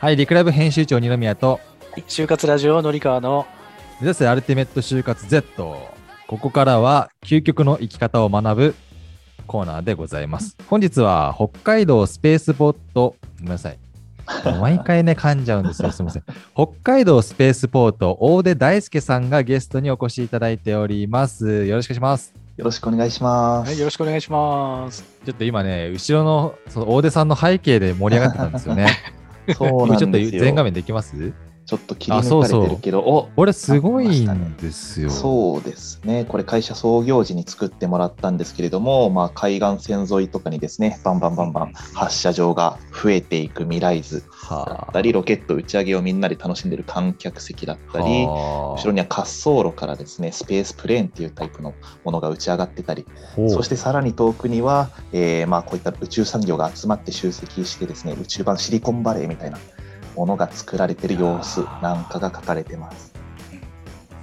はい、リクライブ編集長二宮と、就活ラジオのりかわの目指せアルティメット就活 Z。ここからは究極の生き方を学ぶコーナーでございます。本日は北海道スペースポット、ごめんなさい。毎回ね、噛んじゃうんですよ。すみません。北海道スペースポート、大出大輔さんがゲストにお越しいただいております。よろしくお願いします。よろしくお願いしまはい、す。よろしくお願いします。ちょっと今ね、後ろのその大出さんの背景で盛り上がってたんですよね。そう今ちょっとなんですよ。全画面できます？ちょっと切り抜かれてるけど、おこれすごいんですよ。そうですね。これ会社創業時に作ってもらったんですけれども、まあ、海岸線沿いとかにですね、バンバンバンバン発射場が増えていく未来図だはったり、ロケット打ち上げをみんなで楽しんでる観客席だったり、はあ後ろには滑走路からですね、スペースプレーンっていうタイプのものが打ち上がってたり、そしてさらに遠くには、えーまあ、こういった宇宙産業が集まって集積してですね宇宙版シリコンバレーみたいなものが作られてる様子なんかが書かれてます。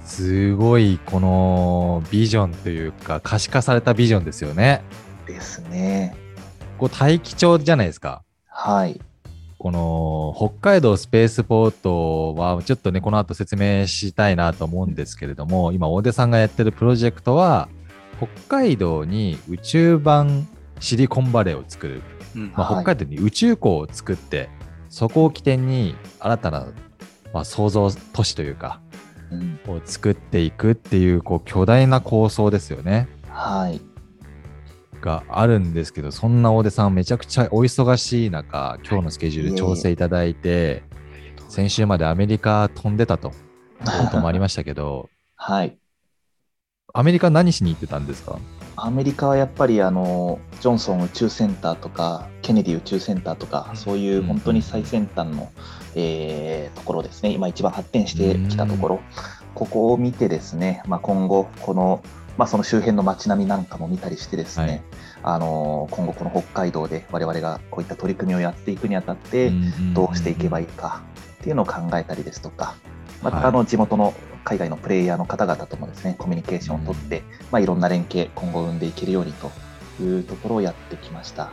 すごいこのビジョンというか可視化されたビジョンですよね。ですね。こう大気町じゃないですか。はい。この北海道スペースポートはちょっとねこの後説明したいなと思うんですけれども今大出さんがやってるプロジェクトは北海道に宇宙版シリコンバレーを作る、うんまあ、はい北海道に宇宙港を作ってそこを起点に新たな、まあ、創造都市というかうんを作っていくっていうこう巨大な構想ですよね。はい。があるんですけどそんな大出さんめちゃくちゃお忙しい中今日のスケジュール調整いただいて先週までアメリカ飛んでたとこともありましたけどはい。アメリカ何しに行ってたんですか？アメリカはやっぱりあのジョンソン宇宙センターとかケネディ宇宙センターとかそういう本当に最先端の、えーところですね。今一番発展してきたところ。ここを見てですね、まあ、今後この、まあ、その周辺の街並みなんかも見たりしてですね、はい。あの今後この北海道で我々がこういった取り組みをやっていくにあたってどうしていけばいいかっていうのを考えたりですとかまたあの地元の海外のプレイヤーの方々ともですねコミュニケーションをとって、まあ、いろんな連携今後生んでいけるようにというところをやってきました。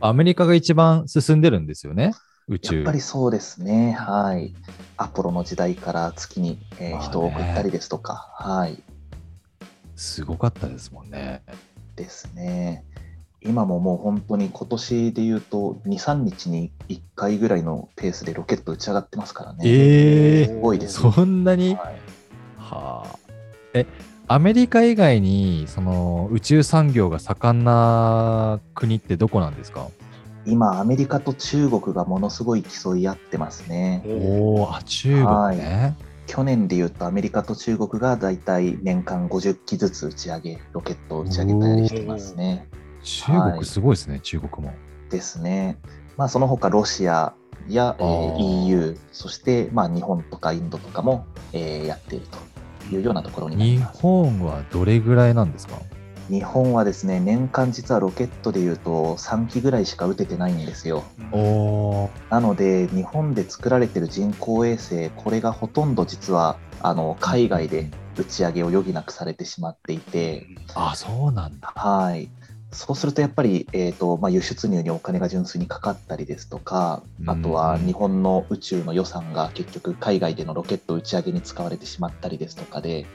アメリカが一番進んでるんですよね宇やっ宙ぱりそうですね。はい。アポロの時代から月に、えー人を送ったりですとか。はい。すごかったですもんね。ですね今ももう本当に今年で言うと23日に1回ぐらいのペースでロケット打ち上がってますからね。えすごいです。そんなに？はい。はあ。えアメリカ以外にその宇宙産業が盛んな国ってどこなんですか？今アメリカと中国がものすごい競い合ってますね。おお、あ、中国ね。去年で言うとアメリカと中国がだいたい年間50機ずつ打ち上げロケットを打ち上げたりしてますね中国すごいですね、中国も。ですね。まあその他ロシアや、えー EU そしてまあ日本とかインドとかも、えーやっているというようなところになり日ます。本はどれぐらいなんですか？日本はですね年間実はロケットでいうと3機ぐらいしか打ててないんですよ。おお。なので日本で作られてる人工衛星これがほとんど実はあの海外で打ち上げを余儀なくされてしまっていて、あ、そうなんだ。はい、そうするとやっぱり、えーとまあ、輸出入にお金が純粋にかかったりですとかあとはうん日本の宇宙の予算が結局海外でのロケット打ち上げに使われてしまったりですとかで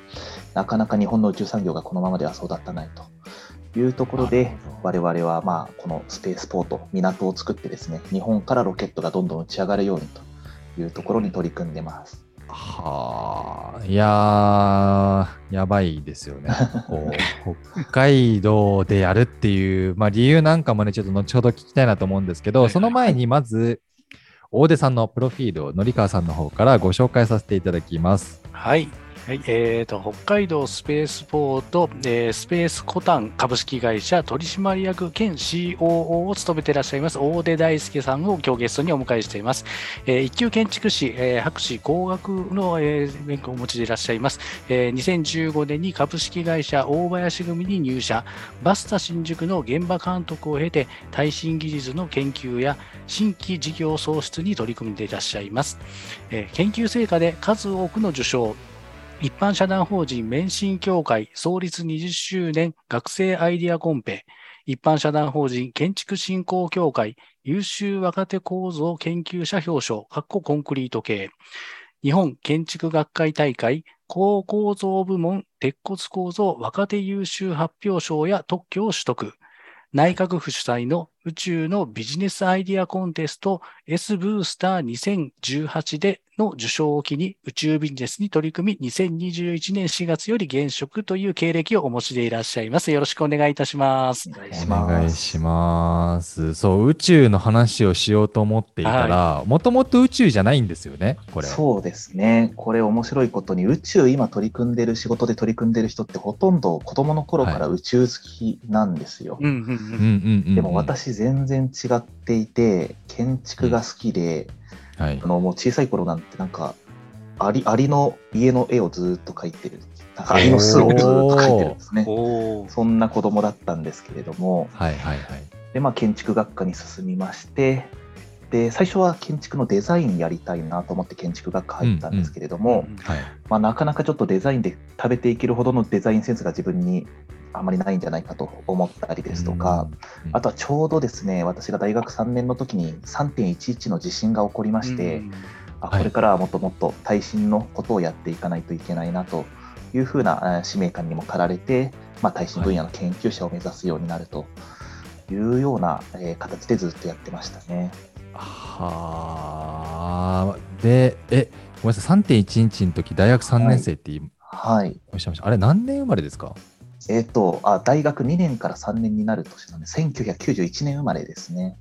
なかなか日本の宇宙産業がこのままでは育たないと。いうところで我々はまあこのスペースポート港を作ってですね日本からロケットがどんどん打ち上がるようにというところに取り組んでます。はあ、いやー、やばいですよね。こう北海道でやるっていう、まあ、理由なんかもね、ちょっと後ほど聞きたいなと思うんですけど、はいその前にまず、大出さんのプロフィールをのりかわさんの方からご紹介させていただきます。はい。はい、えーと、北海道スペースポート、えースペースコタン株式会社取締役兼 COO を務めていらっしゃいます大出大輔さんを今日ゲストにお迎えしています。えー一級建築士、えー博士工学の、えー免許をお持ちでいらっしゃいます。えー2015年に株式会社大林組に入社、バスタ新宿の現場監督を経て、耐震技術の研究や新規事業創出に取り組んでいらっしゃいます。えー研究成果で数多くの受賞、一般社団法人免震協会創立20周年学生アイディアコンペ、一般社団法人建築振興協会優秀若手構造研究者表彰、かっこコンクリート系。日本建築学会大会高構造部門鉄骨構造若手優秀発表賞や特許を取得。内閣府主催の宇宙のビジネスアイディアコンテスト S ブースター2018での受賞を機に宇宙ビジネスに取り組み、2021年4月より現職という経歴をお持ちでいらっしゃいます。よろしくお願いいたします。お願いします。お願いします。そう、宇宙の話をしようと思っていたら、もともと宇宙じゃないんですよね、これ。そうですね。これ面白いことに、宇宙今取り組んでる仕事で取り組んでる人ってほとんど子供の頃から宇宙好きなんですよ。でも私全然違っていて、建築が好きで、うんはい、あのもう小さい頃なんてなんかアリアリの家の絵をずっと描いてる。アリの巣をずっと描いてるんですね。そんな子供だったんですけれども、はいはいはい、でまあ、建築学科に進みましてで最初は建築のデザインやりたいなと思って建築学科入ったんですけれども、うんうん。はい、まあ、なかなかちょっとデザインで食べていけるほどのデザインセンスが自分にあまりないんじゃないかと思ったりですとか、あとはちょうどですね私が大学3年の時に3.11の地震が起こりまして、うん、あこれからはもっともっと耐震のことをやっていかないといけないなというふうな使命感にも駆られて、まあ、耐震分野の研究者を目指すようになるというような、え形でずっとやってましたね。はあ。で、え、ごめんなさい、3.1日の時大学3年生ってはい、おっしゃいました。あれ、何年生まれですか？えっ、ー、とあ、大学2年から3年になる年なんで、1991年生まれですね。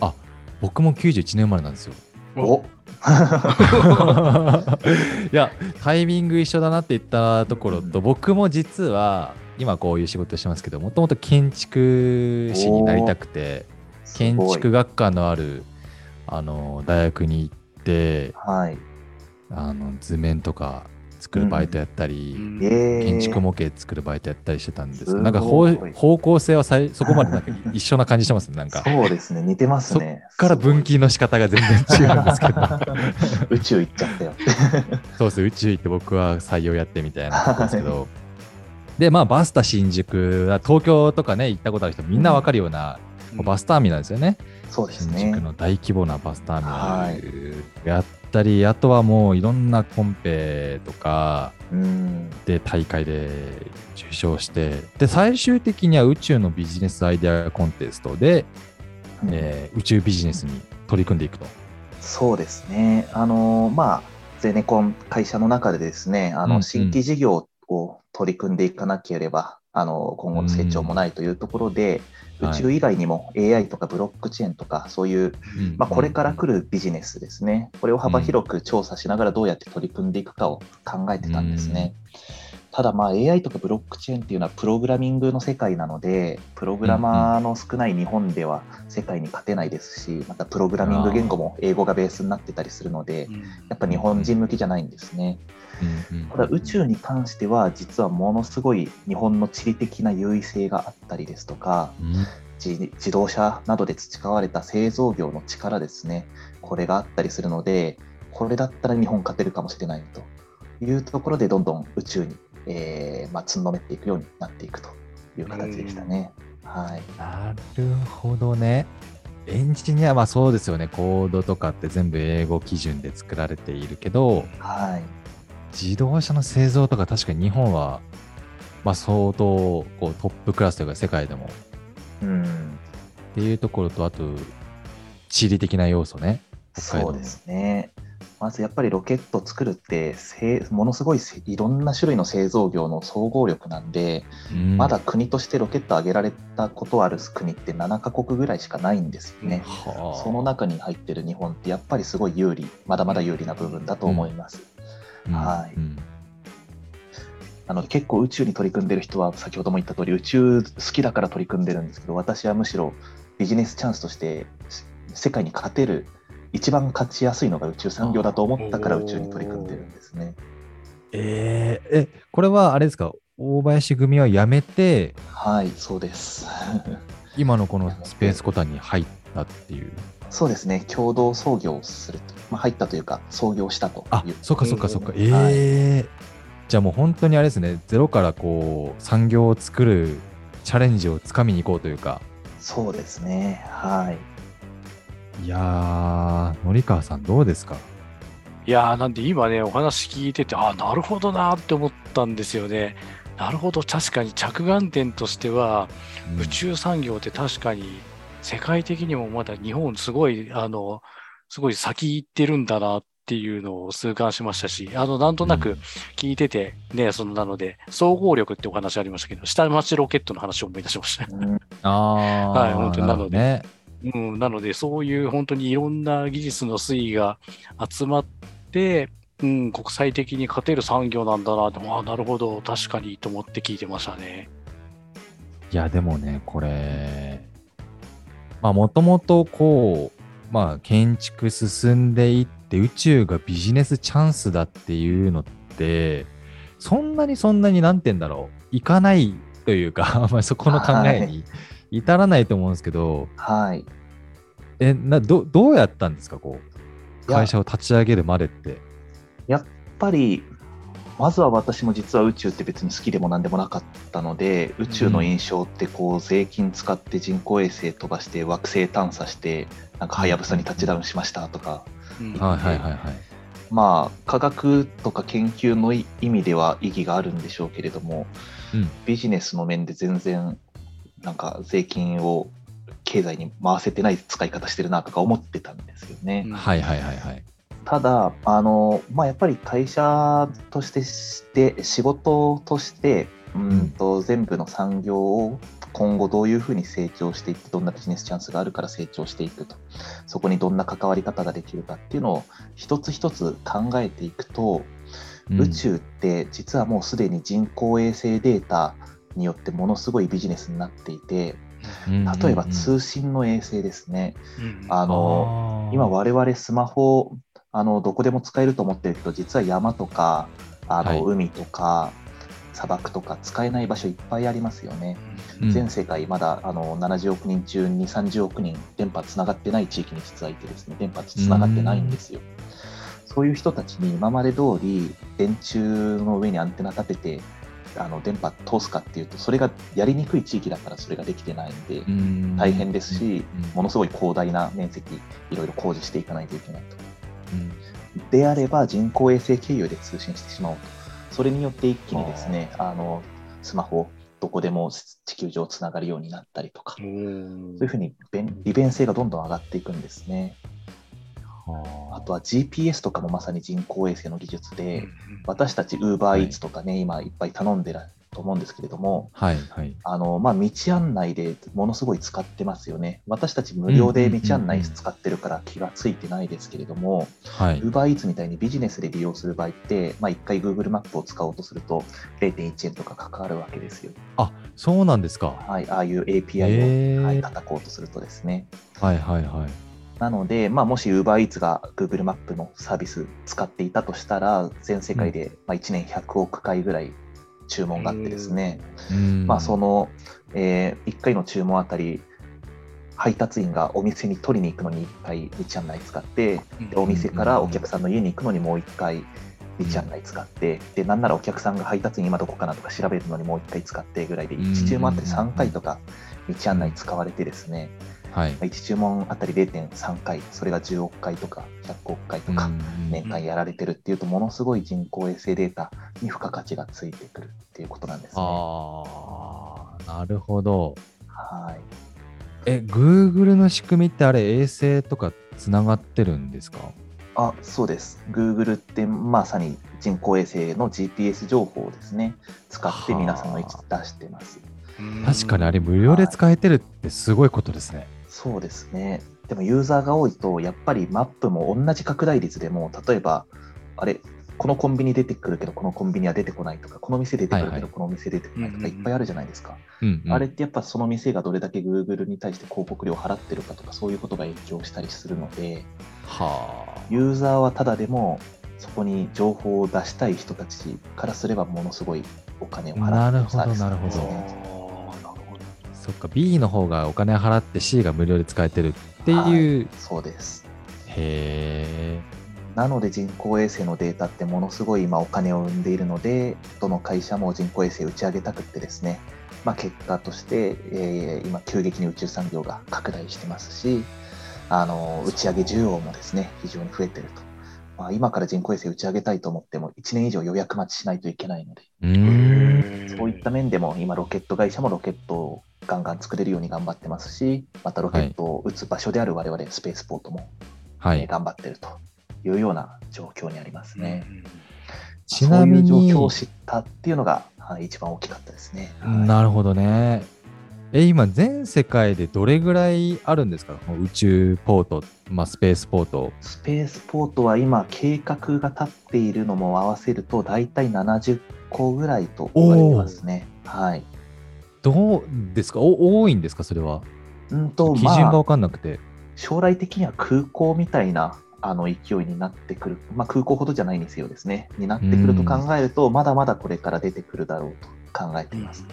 あ僕も91年生まれなんですよ。お。いや、タイミング一緒だなって言ったところと、うん、僕も実は、今こういう仕事してますけど、もともと建築士になりたくて、建築学科のあるあの大学に行って、はい、あの図面とか作るバイトやったり、うん、建築模型作るバイトやったりしてたんですなんか方向性はさいそこまでなんか一緒な感じしてますね、なんか。そうですね、似てますね。そっから分岐の仕方が全然違うんですけど。宇宙行っちゃったよ。そうです、宇宙行って僕は採用やってみたいなんですけど。で、まあ、バスタ新宿、東京とかね、行ったことある人みんなわかるような、うん、バスターミナルですよね。そうですね。新宿の大規模なバスターミナルやったり、はい、あとはもういろんなコンペとかで大会で受賞して、で、最終的には宇宙のビジネスアイデアコンテストで、うん、えー、宇宙ビジネスに取り組んでいくと。そうですね。あのまあ、ゼネコン会社の中でですね、あの、新規事業を取り組んでいかなければ、あの今後の成長もないというところで、宇宙以外にも AI とかブロックチェーンとかそういう、まあ、これから来るビジネスですね。これを幅広く調査しながらどうやって取り組んでいくかを考えてたんですね。ただまあ AI とかブロックチェーンっていうのはプログラミングの世界なのでプログラマーの少ない日本では世界に勝てないですしまたプログラミング言語も英語がベースになってたりするのでやっぱ日本人向きじゃないんですね。ただ宇宙に関しては実はものすごい日本の地理的な優位性があったりですとか、自動車などで培われた製造業の力ですね。これがあったりするのでこれだったら日本勝てるかもしれないというところでどんどん宇宙にえーまあ、つんのめっていくようになっていくという形でしたね。はい、なるほどね。エンジニアはそうですよね、コードとかって全部英語基準で作られているけど、はい、自動車の製造とか確かに日本は、まあ、相当こうトップクラスというか世界でも、うん、っていうところとあと地理的な要素ね。そうですね。まずやっぱりロケットを作るってものすごいいろんな種類の製造業の総合力なんで、うん、まだ国としてロケット上げられたことある国って7カ国ぐらいしかないんですよね、はあ、その中に入ってる日本ってやっぱりすごい有利まだまだ有利な部分だと思います、うん、はい、うん、なので結構宇宙に取り組んでる人は先ほども言った通り宇宙好きだから取り組んでるんですけど私はむしろビジネスチャンスとして世界に勝てる一番勝ちやすいのが宇宙産業だと思ったから宇宙に取り組んでるんですね。えー、え、これはあれですか、大林組は辞めて、はい、そうです。今のこのスペースコタンに入ったっていう。そうですね、共同創業すると、まあ、入ったというか、創業したという。あそっかそっかそっか、ええーはい、じゃあもう本当にあれですね、ゼロからこう産業を作るチャレンジをつかみに行こうというか。そうですね。はい。いやー、森川さんどうですか？いやーなんで今ね、お話聞いてて、あなるほどなーって思ったんですよね。なるほど、確かに着眼点としては、宇宙産業って確かに世界的にもまだ日本すごい、あの、すごい先行ってるんだなっていうのを痛感しましたし、あの、なんとなく聞いてて、ね、そのなので、総合力ってお話ありましたけど、下町ロケットの話を思い出しました。うんあー、はい本当になのでね。うん、なので、そういう本当にいろんな技術の推移が集まって、うん、国際的に勝てる産業なんだなって、ああ、なるほど、確かにと思って聞いてましたね。いや、でもね、これ、まあ、もともとこう、まあ、建築進んでいって、宇宙がビジネスチャンスだっていうのって、そんなにそんなに、なんて言うんだろう、いかないというか、まあ、そこの考えに至らないと思うんですけど、はい。え、などどうやったんですか、こう、会社を立ち上げるまでって。やっぱり、まずは私も実は宇宙って別に好きでも何でもなかったので、宇宙の印象ってこう税金使って人工衛星飛ばして惑星探査して、なんかはやぶさにタッチダウンしましたとか、うんはいはいはいはい。まあ科学とか研究の意味では意義があるんでしょうけれども、うんビジネスの面で全然なんか税金を経済に回せてない使い方してるなとか思ってたんですよね。うんはいはいはいはい。ただあの、まあ、やっぱり会社としてして仕事としてうんと全部の産業を今後どういうふうに成長していってどんなビジネスチャンスがあるから成長していくとそこにどんな関わり方ができるかっていうのを一つ一つ考えていくと、うん宇宙って実はもうすでに人工衛星データによってものすごいビジネスになっていて例えば通信の衛星ですね。うんあの今我々スマホあのどこでも使えると思ってるけど実は山とかあの、はい。海とか砂漠とか使えない場所いっぱいありますよね。うん。全世界まだあの70億人中2、30億人電波つながってない地域に実はいてですね。電波つながってないんですよ。そういう人たちに今まで通り電柱の上にアンテナ立ててあの電波通すかっていうとそれがやりにくい地域だからそれができてないんで、うん大変ですしうんものすごい広大な面積いろいろ工事していかないといけないと。うんであれば人工衛星経由で通信してしまおうと。それによって一気にですね、あのスマホどこでも地球上つながるようになったりとか、そういうふうに便利便性がどんどん上がっていくんですね。あとは GPS とかもまさに人工衛星の技術で、私たち UberEats とかね、今いっぱい頼んでると思うんですけれども、はいはい。あのまあ、道案内でものすごい使ってますよね。私たち無料で道案内使ってるから気がついてないですけれども、はい。UberEats みたいにビジネスで利用する場合って、まあ、1回 Google マップを使おうとすると0.1円とかかかるわけですよ。あそうなんですか。はい、ああいう API を、はい、叩こうとするとですね。はいはいはい。なので、まあ、もし UberEats が Google マップのサービス使っていたとしたら、全世界でまあ1年100億回ぐらい注文があってですね、うん。まあ、その、え1回の注文あたり、配達員がお店に取りに行くのに1回道案内使って、でお店からお客さんの家に行くのにもう1回道案内使って、でなんならお客さんが配達員今どこかなとか調べるのにもう1回使ってぐらいで、1注文あたり3回とか道案内使われてですね、はい。1注文あたり0.3回、それが10億回とか100億回とか、年間やられてるっていうと、ものすごい人工衛星データに付加価値がついてくるっていうことなんですね。ああ、なるほど。はい。え、Google の仕組みってあれ、衛星とかつながってるんですか？あ、そうです。Google ってまさに人工衛星の GPS 情報をですね、使って皆さんの位置出してます。確かにあれ、無料で使えてるってすごいことですね。そうですね。でもユーザーが多いと、やっぱりマップも同じ拡大率でも、例えば、あれ、このコンビニ出てくるけど、このコンビニは出てこないとか、この店出てくるけど、この店出てこないとか、いっぱいあるじゃないですか。あれってやっぱその店がどれだけ Google に対して広告料を払ってるかとか、そういうことが影響したりするので、はあ。ユーザーはただでも、そこに情報を出したい人たちからすれば、ものすごいお金を払ってるサービスなんですね。そっか、B の方がお金払って C が無料で使えてるっていう。そうです。へえ。なので人工衛星のデータってものすごい今お金を生んでいるので、どの会社も人工衛星打ち上げたくってですね、まあ、結果として、えー今、急激に宇宙産業が拡大してますし、あの打ち上げ需要もですね非常に増えてると。まあ、今から人工衛星打ち上げたいと思っても、1年以上予約待ちしないといけないので、うーん。そういった面でも今、ロケット会社もロケットをガンガン作れるように頑張ってますし、またロケットを打つ場所である我々スペースポートも、はい。えー頑張ってるというような状況にありますね。ちなみにそういう状況を知ったっていうのが、はい、一番大きかったですね。はいなるほどね。え、今、全世界でどれぐらいあるんですか？この宇宙ポート、まあ、スペースポート。スペースポートは今、計画が立っているのも合わせると、大体70個ぐらいと言われてますね。はい。どうですか？お多いんですか？それは。うんと、基準が分まあ、かんなくて。将来的には空港みたいなあの勢いになってくる、まあ、空港ほどじゃないにせよですね、になってくると考えると、まだまだこれから出てくるだろうと考えています。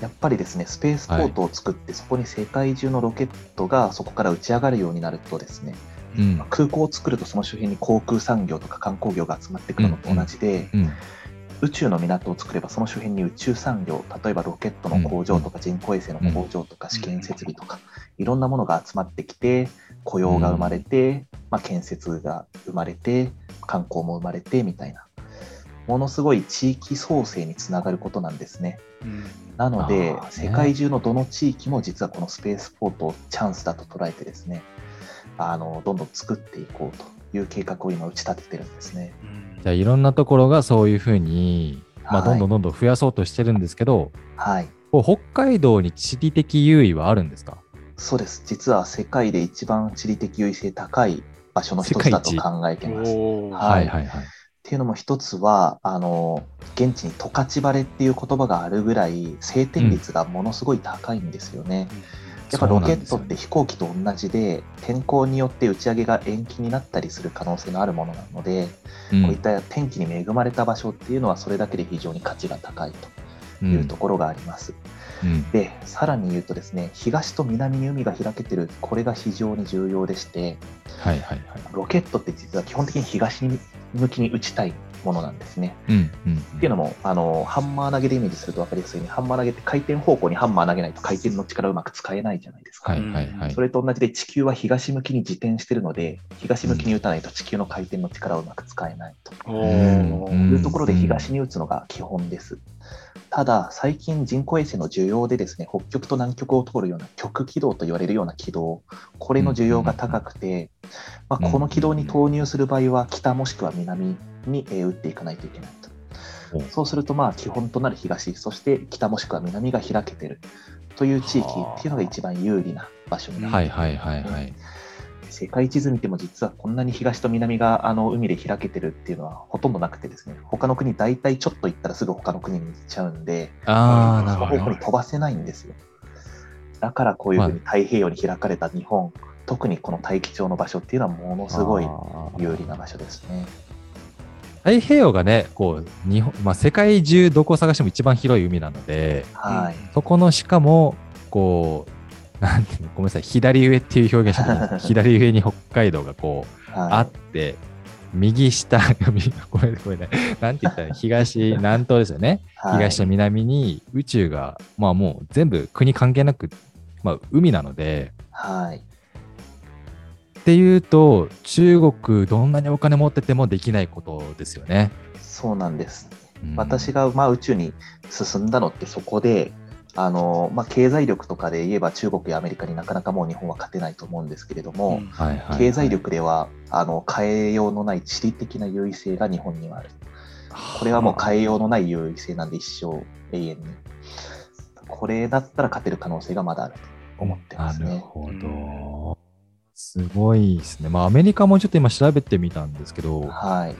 やっぱりですね、スペースポートを作って、そこに世界中のロケットがそこから打ち上がるようになるとですね、うん。空港を作るとその周辺に航空産業とか観光業が集まってくるのと同じで、うん。宇宙の港を作ればその周辺に宇宙産業例えばロケットの工場とか人工衛星の工場とか試験設備とかいろんなものが集まってきて雇用が生まれて、まあ、建設が生まれて観光も生まれてみたいなものすごい地域創生につながることなんですね。なので、ね。世界中のどの地域も実はこのスペースポートをチャンスだと捉えてですねあのどんどん作っていこうという計画を今打ち立ててるんですね。じゃあ、いろんなところがそういうふうに、まあ、はいどんどんどんどん増やそうとしてるんですけど、はい北海道に地理的優位はあるんですか？そうです。実は世界で一番地理的優位性高い場所の一つだと考えています。っおーはいはいはい。ていうのも一つは、あの、現地に十勝晴れっていう言葉があるぐらい晴天率がものすごい高いんですよね。やっぱロケットって飛行機と同じで、天候によって打ち上げが延期になったりする可能性のあるものなので、うんこういった天気に恵まれた場所っていうのはそれだけで非常に価値が高いというところがあります。うんで、さらに言うとですね、東と南に海が開けてる、これが非常に重要でして、はいはいはい。ロケットって実は基本的に東に向きに打ちたいものなんですね。うんうん。っていうのも、あの、ハンマー投げでイメージすると分かりやすいように、ハンマー投げって回転方向にハンマー投げないと回転の力をうまく使えないじゃないですか。はいはいはいそ。れと同じで地球は東向きに自転してるので、東向きに打たないと地球の回転の力をうまく使えないと。おうんいうところで東に打つのが基本です。ただ、最近人工衛星の需要でですね、北極と南極を通るような極軌道と言われるような軌道、これの需要が高くて、まあ、この軌道に投入する場合は北もしくは南にえー打っていかないといけないとお。そうすると、まあ基本となる東、そして北もしくは南が開けてるという地域っていうのが一番有利な場所になります。はいはいはいはい。世界地図見ても実はこんなに東と南があの海で開けてるっていうのはほとんどなくてですね、他の国大体ちょっと行ったらすぐ他の国に行っちゃうんで、ああ、なその方向にるほど。飛ばせないんですよ。だからこういうふうに太平洋に開かれた日本、特にこの大気町の場所っていうのはものすごい有利な場所ですね。太平洋がね、こう、日本、まあ、世界中どこを探しても一番広い海なので、はい。そこのしかも、こう、なんてごめんなさい、左上っていう表現したけど左上に北海道がこう、あはって、右下、右 ごめんごめんね、なんて言ったらいい東、南東ですよね。い、はい東と南に宇宙が、まあもう全部国関係なく、まあ海なので、はい。っていうと、中国どんなにお金持っててもできないことですよね。そうなんです。うん私がまあ宇宙に進んだのってそこで、あのまあ、経済力とかで言えば中国やアメリカになかなかもう日本は勝てないと思うんですけれども、はいはいはい経済力ではあの変えようのない地理的な優位性が日本にはある。これはもう変えようのない優位性なんで一生永遠に。これだったら勝てる可能性がまだあると思ってますね。なるほど。すごいですね。まあ、アメリカもちょっと今調べてみたんですけど、はい。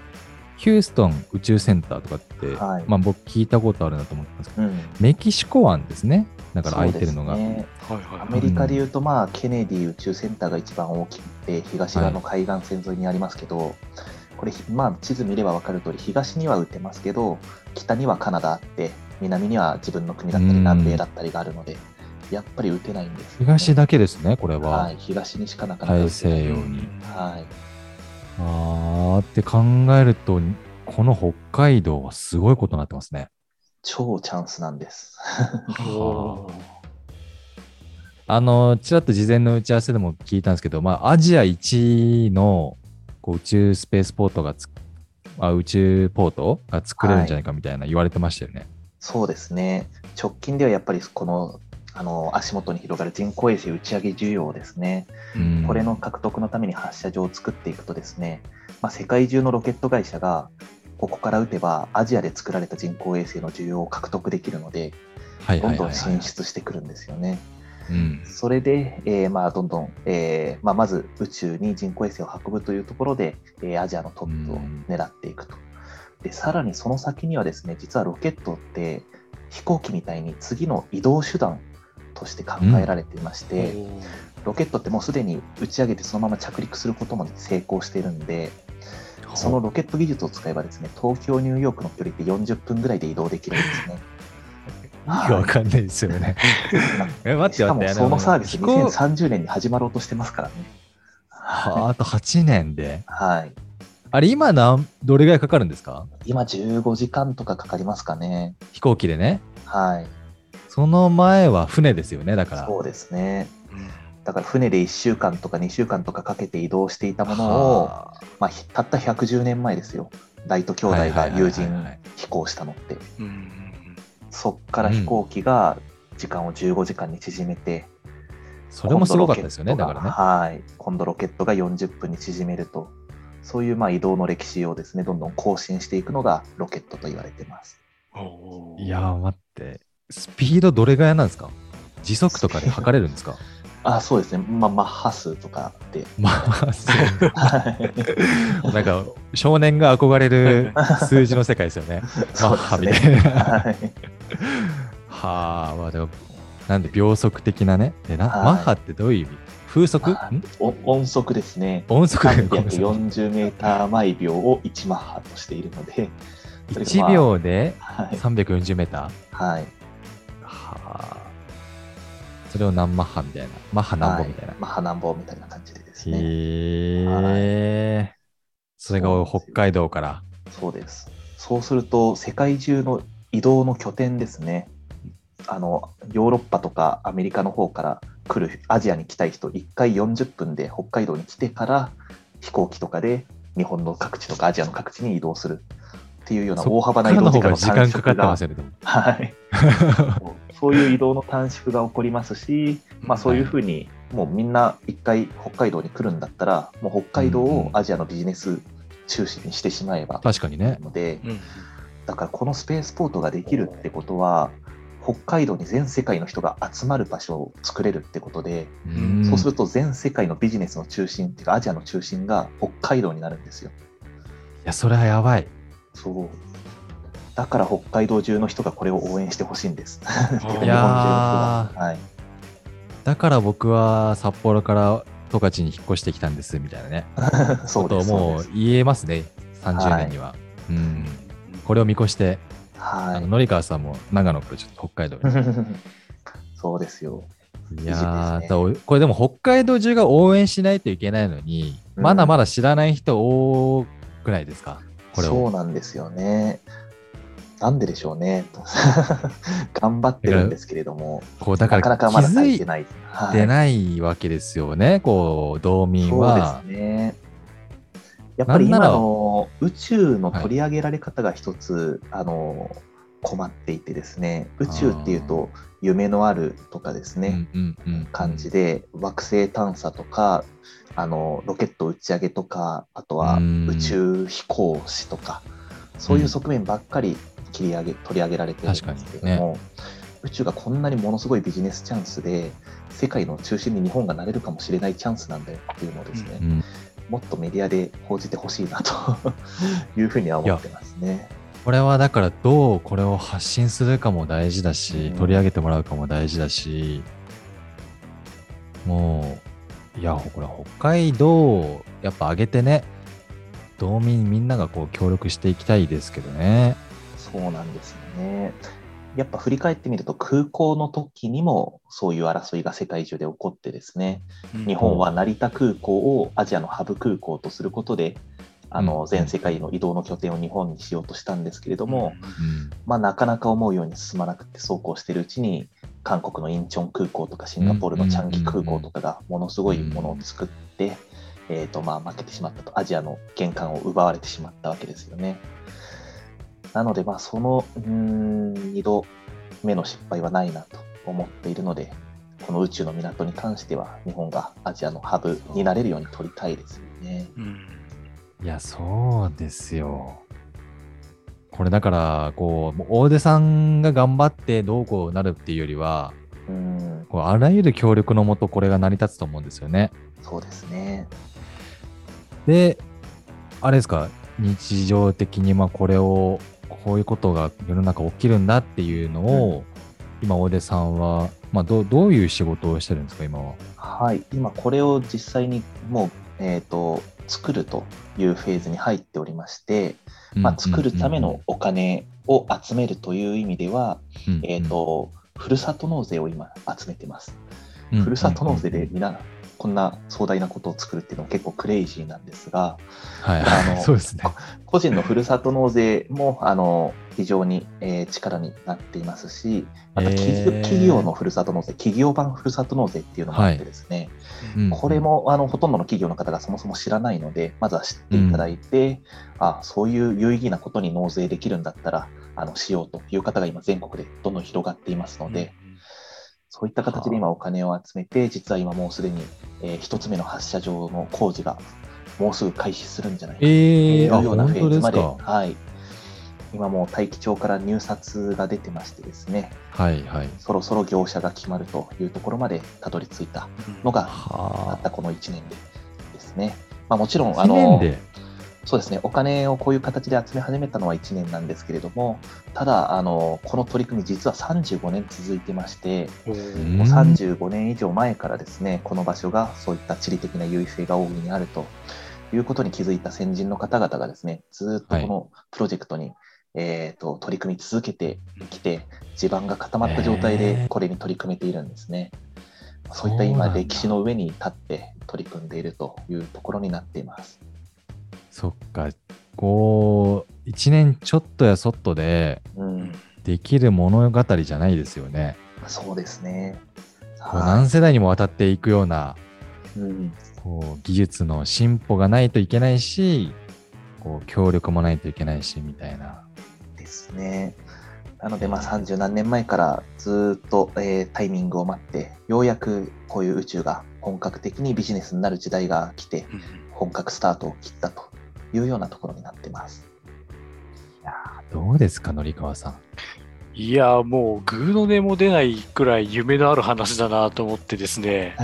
ヒューストン宇宙センターとかって、はいまあ僕聞いたことあるなと思ったんですけど、うん。メキシコ湾ですね。だから空いてるのが。ねはいはいはいアメリカでいうと、まあ、ケネディ宇宙センターが一番大きくて、東側の海岸線沿いにありますけど、これ、まあ、地図見れば分かる通り、東には打てますけど、北にはカナダあって、南には自分の国だったり、うん南米だったりがあるので、やっぱり打てないんですよね、東だけですね、これは。はい、東にしかなかなか大打てない西洋に。はい。あーって考えると、この北海道はすごいことになってますね。超チャンスなんです。あの、ちらっと事前の打ち合わせでも聞いたんですけど、まあ、アジア一のこう宇宙スペースポートがつ、あ宇宙ポートが作れるんじゃないかみたいな言われてましたよね。そうですね。直近ではやっぱりこのあの足元に広がる人工衛星打ち上げ需要ですね。うんこれの獲得のために発射場を作っていくとですね、まあ、世界中のロケット会社がここから撃てばアジアで作られた人工衛星の需要を獲得できるので、どんどん進出してくるんですよね。うんそれで、えーまあ、どんどん、えーまあ、まず宇宙に人工衛星を運ぶというところで、えーアジアのトップを狙っていくと。でさらにその先にはですね実はロケットって飛行機みたいに次の移動手段として考えられていまして、ロケットってもうすでに打ち上げてそのまま着陸することも成功しているんでそのロケット技術を使えばですね東京ニューヨークの距離って40分ぐらいで移動できるんですね。意味がわかんないですよね。え、待っしてかも待って、そのサービス飛行2030年に始まろうとしてますからね。はああと8年で。はい。あれ、今なん、どれぐらいかかるんですか？今15時間とかかかりますかね。飛行機でね。はい。その前は船ですよね、だから。そうですね。うんだから船で1週間とか2週間とかかけて移動していたものを、はあまあ、ひたった110年前ですよ。ライト兄弟が有人飛行したのって。うんうんそっから飛行機が時間を15時間に縮めて、それもすごかったですよね、だからね。はい。今度ロケットが40分に縮めると。そういうまあ移動の歴史をですね、どんどん更新していくのがロケットと言われてます。いやー、待って。スピードどれぐらいなんですか？時速とかで測れるんですか？あ、そうですね。まあ、マッハ数とかで。まあ、そうはいなんか、少年が憧れる数字の世界ですよね。マッハみ。たいな。はい。はあ、まあでも、なんで秒速的なね？でなはいマッハってどういう意味？風速？あん？お音速ですね。音速ごめんなさい340メーター毎秒を1マッハとしているので、それがまあ1秒ではい。340メーター？はい。はあ。それを何マッハみたいな。マッハ何本みたいなは。マッハ何本みたいな感じでですね。へえ。それが北海道から。そうです。そうすると、世界中の移動の拠点ですね。あの、ヨーロッパとかアメリカの方から来る、アジアに来たい人、1回40分で北海道に来てから、飛行機とかで日本の各地とかアジアの各地に移動するっていうような大幅な移動時間のそっからの方が時間かか短縮がってますよね。はい。そういう移動の短縮が起こりますし、まあ、そういうふうに、もうみんな一回北海道に来るんだったら、もう北海道をアジアのビジネス中心にしてしまえば確かにね。ので、うんだからこのスペースポートができるってことは、北海道に全世界の人が集まる場所を作れるってことで、んそうすると全世界のビジネスの中心っていうか、アジアの中心が北海道になるんですよ。いや、それはやばい。そう。だから北海道中の人がこれを応援してほしいんです。いや が。はい。だから僕は札幌から十勝に引っ越してきたんですみたいなね。そうです。ことをもそう言えますね。30年には。うん。これを見越して、あはい。ののりかわさんも長野からちょっと北海道に。そうですよ。いやねこれでも北海道中が応援しないといけないのに、うんまだまだ知らない人多くないですか？これそうを。なんですよね。なんででしょうね。頑張ってるんですけれども、こうだかなからなか気まだ足づいりてない。はてないわけですよね、こう、道民そうはで。すね。やっぱり今の宇宙の取り上げられ方が一つ、あの困っていてですね、宇宙っていうと夢のあるとかですね、うんうんうん感じで惑星探査とかあのロケット打ち上げとかあとはうん。宇宙飛行士とかそういう側面ばっかり切り上げ取り上げられてるんですけれども、宇宙がこんなにものすごいビジネスチャンスで世界の中心に日本がなれるかもしれないチャンスなんだよっていうのをですね、うん。もっとメディアで報じてほしいなというふうには思ってますね。これはだからどうこれを発信するかも大事だし、うん取り上げてもらうかも大事だし、もう、いや、これ北海道をやっぱ上げてね、道民みんながこう協力していきたいですけどね。そうなんですよね。やっぱ振り返ってみると空港の時にもそういう争いが世界中で起こってですね、日本は成田空港をアジアのハブ空港とすることで、あの全世界の移動の拠点を日本にしようとしたんですけれども、うん。まあ、なかなか思うように進まなくてそうこうしてるうちに韓国のインチョン空港とかシンガポールのチャンギ空港とかがものすごいものを作って、えーとまあ、負けてしまったと。アジアの玄関を奪われてしまったわけですよね。なので、まあ、そのうーん2度目の失敗はないなと思っているのでこの宇宙の港に関しては日本がアジアのハブになれるように取りたいですよね。うんいや、そうですよ。これだから、こう、大出さんが頑張ってどうこうなるっていうよりは、うんこうあらゆる協力のもと、これが成り立つと思うんですよね。そうですね。で、あれですか、日常的にまあこれを、こういうことが世の中起きるんだっていうのを、今、大出さんは、まあどう、どういう仕事をしてるんですか、今は？はい、今これを実際にもう、えー、と作るというフェーズに入っておりまして、まあ、作るためのお金を集めるという意味では、うんうんうん、えー、とふるさと納税を今集めてます。うんふるさと納税でみんなこんな壮大なことを作るっていうのは結構クレイジーなんですが、はい、あのそうですね。個人のふるさと納税もあの非常に、えー力になっていますし、また企業へー。企業のふるさと納税、企業版ふるさと納税っていうのもあってですね、うんこれもあのほとんどの企業の方がそもそも知らないので、まずは知っていただいて、あそういう有意義なことに納税できるんだったらあのしようと。いう方が今、全国でどんどん広がっていますので、そういった形で今、お金を集めて、実は今もうすでに、えー一つ目の発射場の工事がもうすぐ開始するんじゃないかとえいうような本フェーズまで。はい、今もう大気町から入札が出てましてですね、はいはい。そろそろ業者が決まるというところまでたどり着いたのがあはったこの1年でですね。まあ、もちろん、あ。あ1年の、で。そうですね、お金をこういう形で集め始めたのは1年なんですけれども、ただ、あの、この取り組み実は35年続いてまして、うんもう35年以上前からですね、この場所がそういった地理的な優位性が大いにあるということに気づいた先人の方々がですね、ずっとこのプロジェクトに、えーと取り組み続けてきて、地盤が固まった状態へでーこれに取り組めているんですね。そういった今、歴史の上に立って取り組んでいるというところになっています。そっか。こう、1年ちょっとやそっとでうん、できる物語じゃないですよね。そうですね。こうは何世代にもわたっていくような、いうんこう技術の進歩がないといけないし、こう協力もないといけないし、みたいな。ですね。なので、まあ、30何年前からずっと、えータイミングを待って、ようやくこういう宇宙が本格的にビジネスになる時代が来て、本格スタートを切ったというようなところになってます。どうですか、のりかわさん。いや、もう、グーの音も出ないくらい夢のある話だなと思ってですね。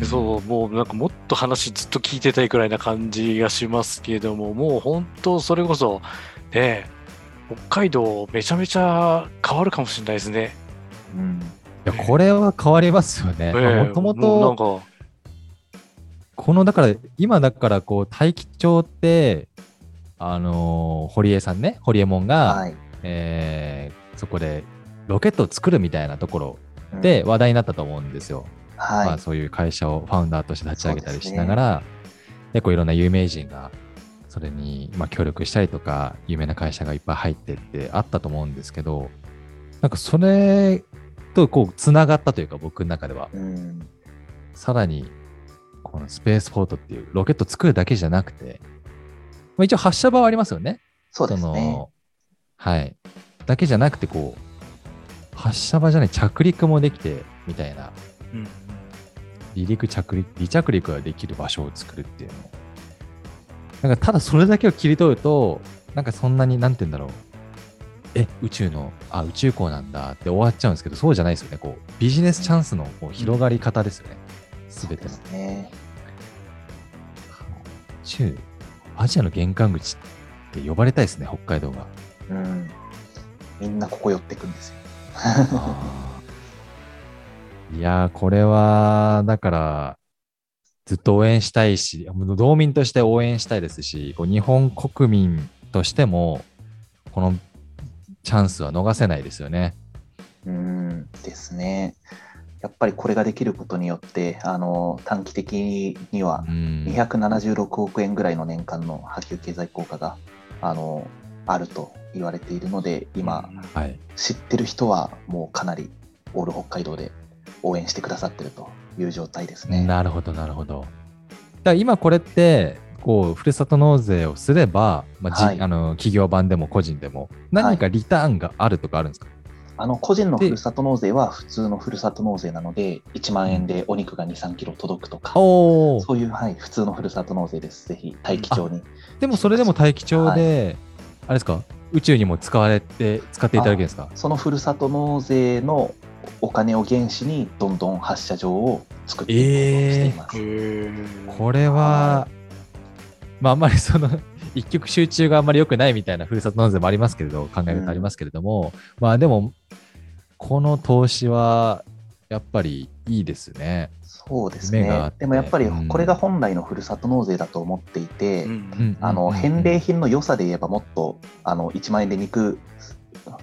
うんそう、もうなんかもっと話ずっと聞いてたいくらいな感じがしますけども、もう本当それこそ、ね、北海道めちゃめちゃ変わるかもしれないですね。うんいや、これは変わりますよね。ええもともと、か、この、だから、今だから、こう、大気町って、あのー堀江さんね、堀江門が、はい。えーそこでロケットを作るみたいなところうんで、話題になったと思うんですよ。はい。まあ、そういう会社をファウンダーとして立ち上げたりしながら、結構いろんな有名人がそれにまあ協力したりとか、有名な会社がいっぱい入ってってあったと思うんですけど、なんかそれとこうつながったというか、僕の中では、うんさらにこのスペースポートっていうロケット作るだけじゃなくて、まあ、一応発射場はありますよね。そうですね。のはい。だけじゃなくて、こう、発射場じゃない着陸もできて、みたいな、うん離陸着陸、離着陸ができる場所を作るっていうの。なんか、ただそれだけを切り取ると、なんかそんなに、なんて言うんだろう。え、宇宙の、あ、宇宙港なんだって終わっちゃうんですけど、そうじゃないですよね。こう、ビジネスチャンスのこう広がり方ですよね。すべての。ね。宇宙、アジアの玄関口って呼ばれたいですね、北海道が。うん。みんなここ寄ってくんですよ。いやー、これは、だから、ずっと応援したいし、道民として応援したいですし、こう日本国民としても、このチャンスは逃せないですよね。うんですね。やっぱりこれができることによって、あの短期的にはうん276億円ぐらいの年間の波及経済効果があのあると言われているので、今、はい。知ってる人はもうかなりオール北海道で応援してくださってるという状態ですね。なるほど、なるほど。だ今これって、こう、ふるさと納税をすれば、まあじはいあの企業版でも個人でも、何かリターンがあるとかあるんですか、あの個人のでふるさと納税は普通のふるさと納税なので、1万円でお肉が2、3キロ届くとか。そういう、はい、普通のふるさと納税です。ぜひ、大気町に。でもそれでも大気町で、あれですか？宇宙にも使われて、使っていただけるんですか？そのふるさと納税のお金を原資に、どんどん発射場を作っていこうとしています。へー。これはは、まああんまりその、一極集中があんまり良くないみたいなふるさと納税もありますけれど、考え方ありますけれども、まあでも、この投資は、やっぱりいいですね。そうですね。でもやっぱりうん。これが本来のふるさと納税だと思っていて、うん。あのうん。返礼品の良さで言えばもっとあの1万円で肉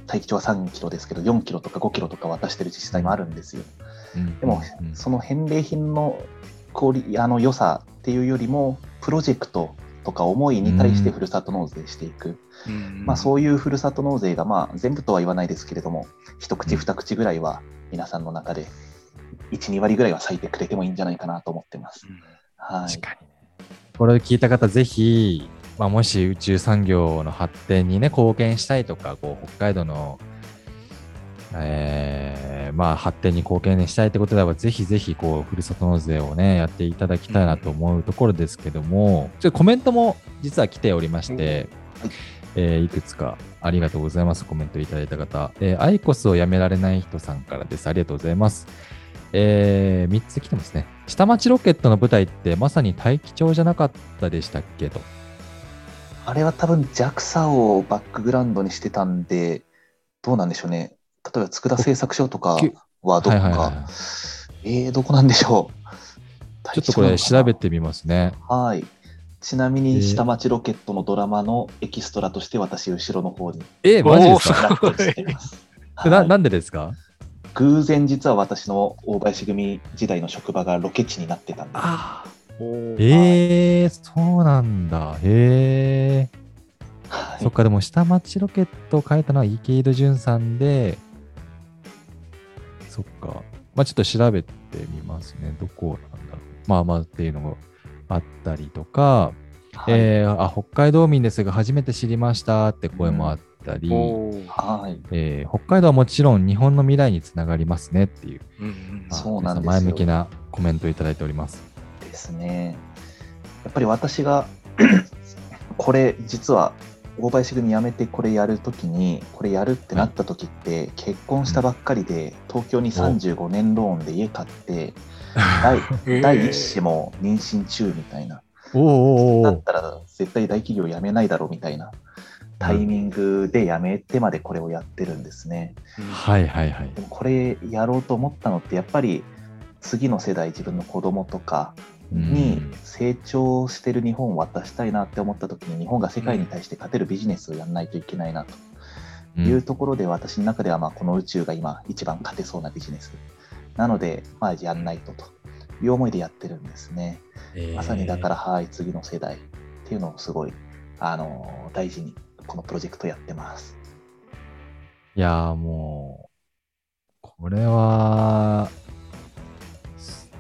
大気町は3キロですけど4キロとか5キロとか渡してる自治体もあるんですよ。うん。でもうん。その返礼品のクオリあの良さっていうよりもプロジェクトとか思いに対してふるさと納税していく、うん。まあ、そういうふるさと納税が、まあ、全部とは言わないですけれども一口うん二口ぐらいは皆さんの中で12割ぐらいは割いてくれてもいいんじゃないかなと思ってます。はい。これを聞いた方、ぜひ、まあ、もし宇宙産業の発展にね、貢献したいとか、こう北海道の、えーまあ、発展に貢献したいってことであれば、ぜひぜひ、こう、ふるさと納税をね、やっていただきたいなと思うところですけども、ちょっとコメントも実は来ておりまして、はいえーいくつかありがとうございます。コメントいただいた方。えーアイコスをやめられない人さんからです。ありがとうございます。えー、3つ来てますね。下町ロケットの舞台ってまさに大気町じゃなかったでしたっけと。あれは多分 JAXA をバックグラウンドにしてたんで、どうなんでしょうね。例えば、佃製作所とかはどこかはいはいはい、えー、どこなんでしょう。ちょっとこれ調べてみますね。はい。ちなみえーに、下町ロケットのドラマのエキストラとして私、後ろの方にえー、マジですおかーラップしてい。なはいなんでですか？偶然実は私の大林組時代の職場がロケ地になってたんです。あおーえー、そうなんだ。へえ。はいそっか、でも下町ロケットを書いたのは池井戸潤さんで、そっか。まあちょっと調べてみますね。どこなんだろう。まあまあっていうのがあったりとか、はいえーあ、北海道民ですが初めて知りましたって声もあったり、おーはい。えー北海道はもちろん日本の未来につながりますねっていう、うんうんあそうなん前向きなコメントをいただいております。ですね。やっぱり私が これ実は大林組辞めてこれやるときにこれやるってなった時って、結婚したばっかりで東京に35年ローンで家買って第 第一子も妊娠中みたいな。だったら絶対大企業辞めないだろうみたいなタイミングで辞めてまでこれをやってるんですね。はいはいはい。で。もこれやろうと思ったのってやっぱり次の世代自分の子供とかに成長してる日本を渡したいなって思った時に日本が世界に対して勝てるビジネスをやらないといけないなと。うん。いうところで私の中ではまあこの宇宙が今一番勝てそうなビジネス。なのでまあやんないとと。いう思いでやってるんですね。まさにだから、はい、次の世代っていうのをすごいあの大事にこのプロジェクトやってます。いやーもう、これは、す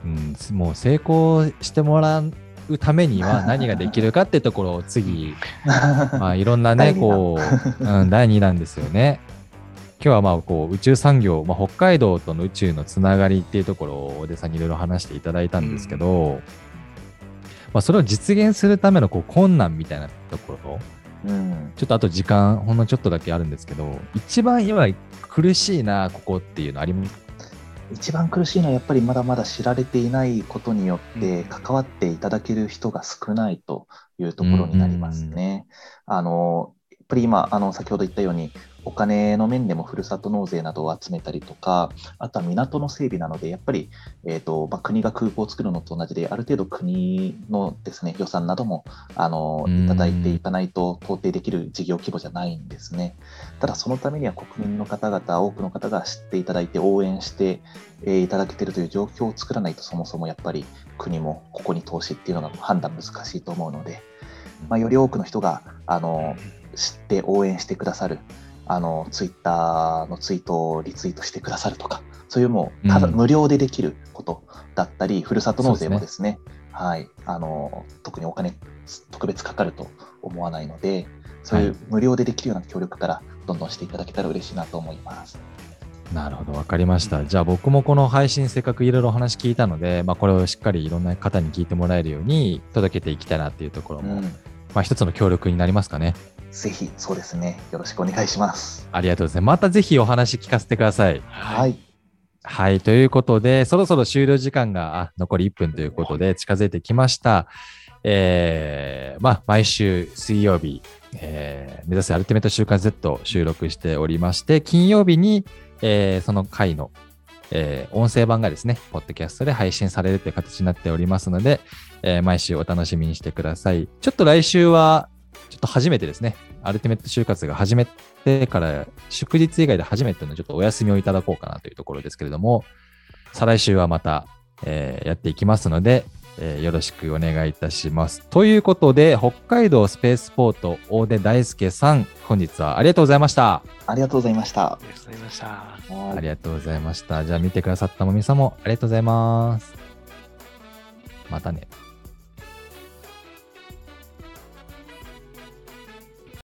うん、もう成功してもらうためには何ができるかってところを次、まあ、いろんなね、こう、うん、第2弾ですよね。今日はまあこう宇宙産業、まあ、北海道との宇宙のつながりっていうところを大出さんにいろいろ話していただいたんですけど、まあ、それを実現するためのこう困難みたいなところ、うん、ちょっとあと時間、ほんのちょっとだけあるんですけど、一番今苦しいな、ここっていうのあります一番苦しいのはやっぱりまだまだ知られていないことによって関わっていただける人が少ないというところになりますね。あのぱり今、あの先ほど言ったように、お金の面でもふるさと納税などを集めたりとか、あとは港の整備なので、やっぱり、えーとまあ、国が空港を作るのと同じで、ある程度国のですね予算などもあのいただいていかないと到底できる事業規模じゃないんですね。ただ、そのためには国民の方々、多くの方が知っていただいて、応援して、えー、いただけているという状況を作らないと、そもそもやっぱり国もここに投資っていうのが判断難しいと思うので、まあ、より多くの人があの知って応援してくださる。あのツイッターのツイートをリツイートしてくださるとか、そういうもうただ無料でできることだったり、うん、ふるさと納税もですね、すねはい、あの特にお金特別かかると思わないので、そういう無料でできるような協力からどんどんしていただけたら嬉しいなと思います。なるほど、分かりました。じゃあ僕もこの配信せっかくいろいろお話聞いたので、まあ、これをしっかりいろんな方に聞いてもらえるように届けていきたいなっていうところも、うん、まあ一つの協力になりますかね。ぜひ、そうですね。よろしくお願いします。ありがとうございます。またぜひお話聞かせてください。はい。はい。ということで、そろそろ終了時間が残り1分ということで近づいてきました。えー、まあ、毎週水曜日、えー、目指せアルティメット週刊 Z を収録しておりまして、金曜日に、えー、その回の、えー、音声版がですね、ポッドキャストで配信されるという形になっておりますので、えー、毎週お楽しみにしてください。ちょっと来週は、ちょっと初めてですね、アルティメット就活が始めてから、祝日以外で初めてのちょっとお休みをいただこうかなというところですけれども、再来週はまた、えー、やっていきますので、えー、よろしくお願いいたします。ということで、北海道スペースポート大出大輔さん、本日はありがとうございました。ありがとうございました。ありがとうございました。ありがとうございました。じゃあ見てくださったもみさんもありがとうございます。またね。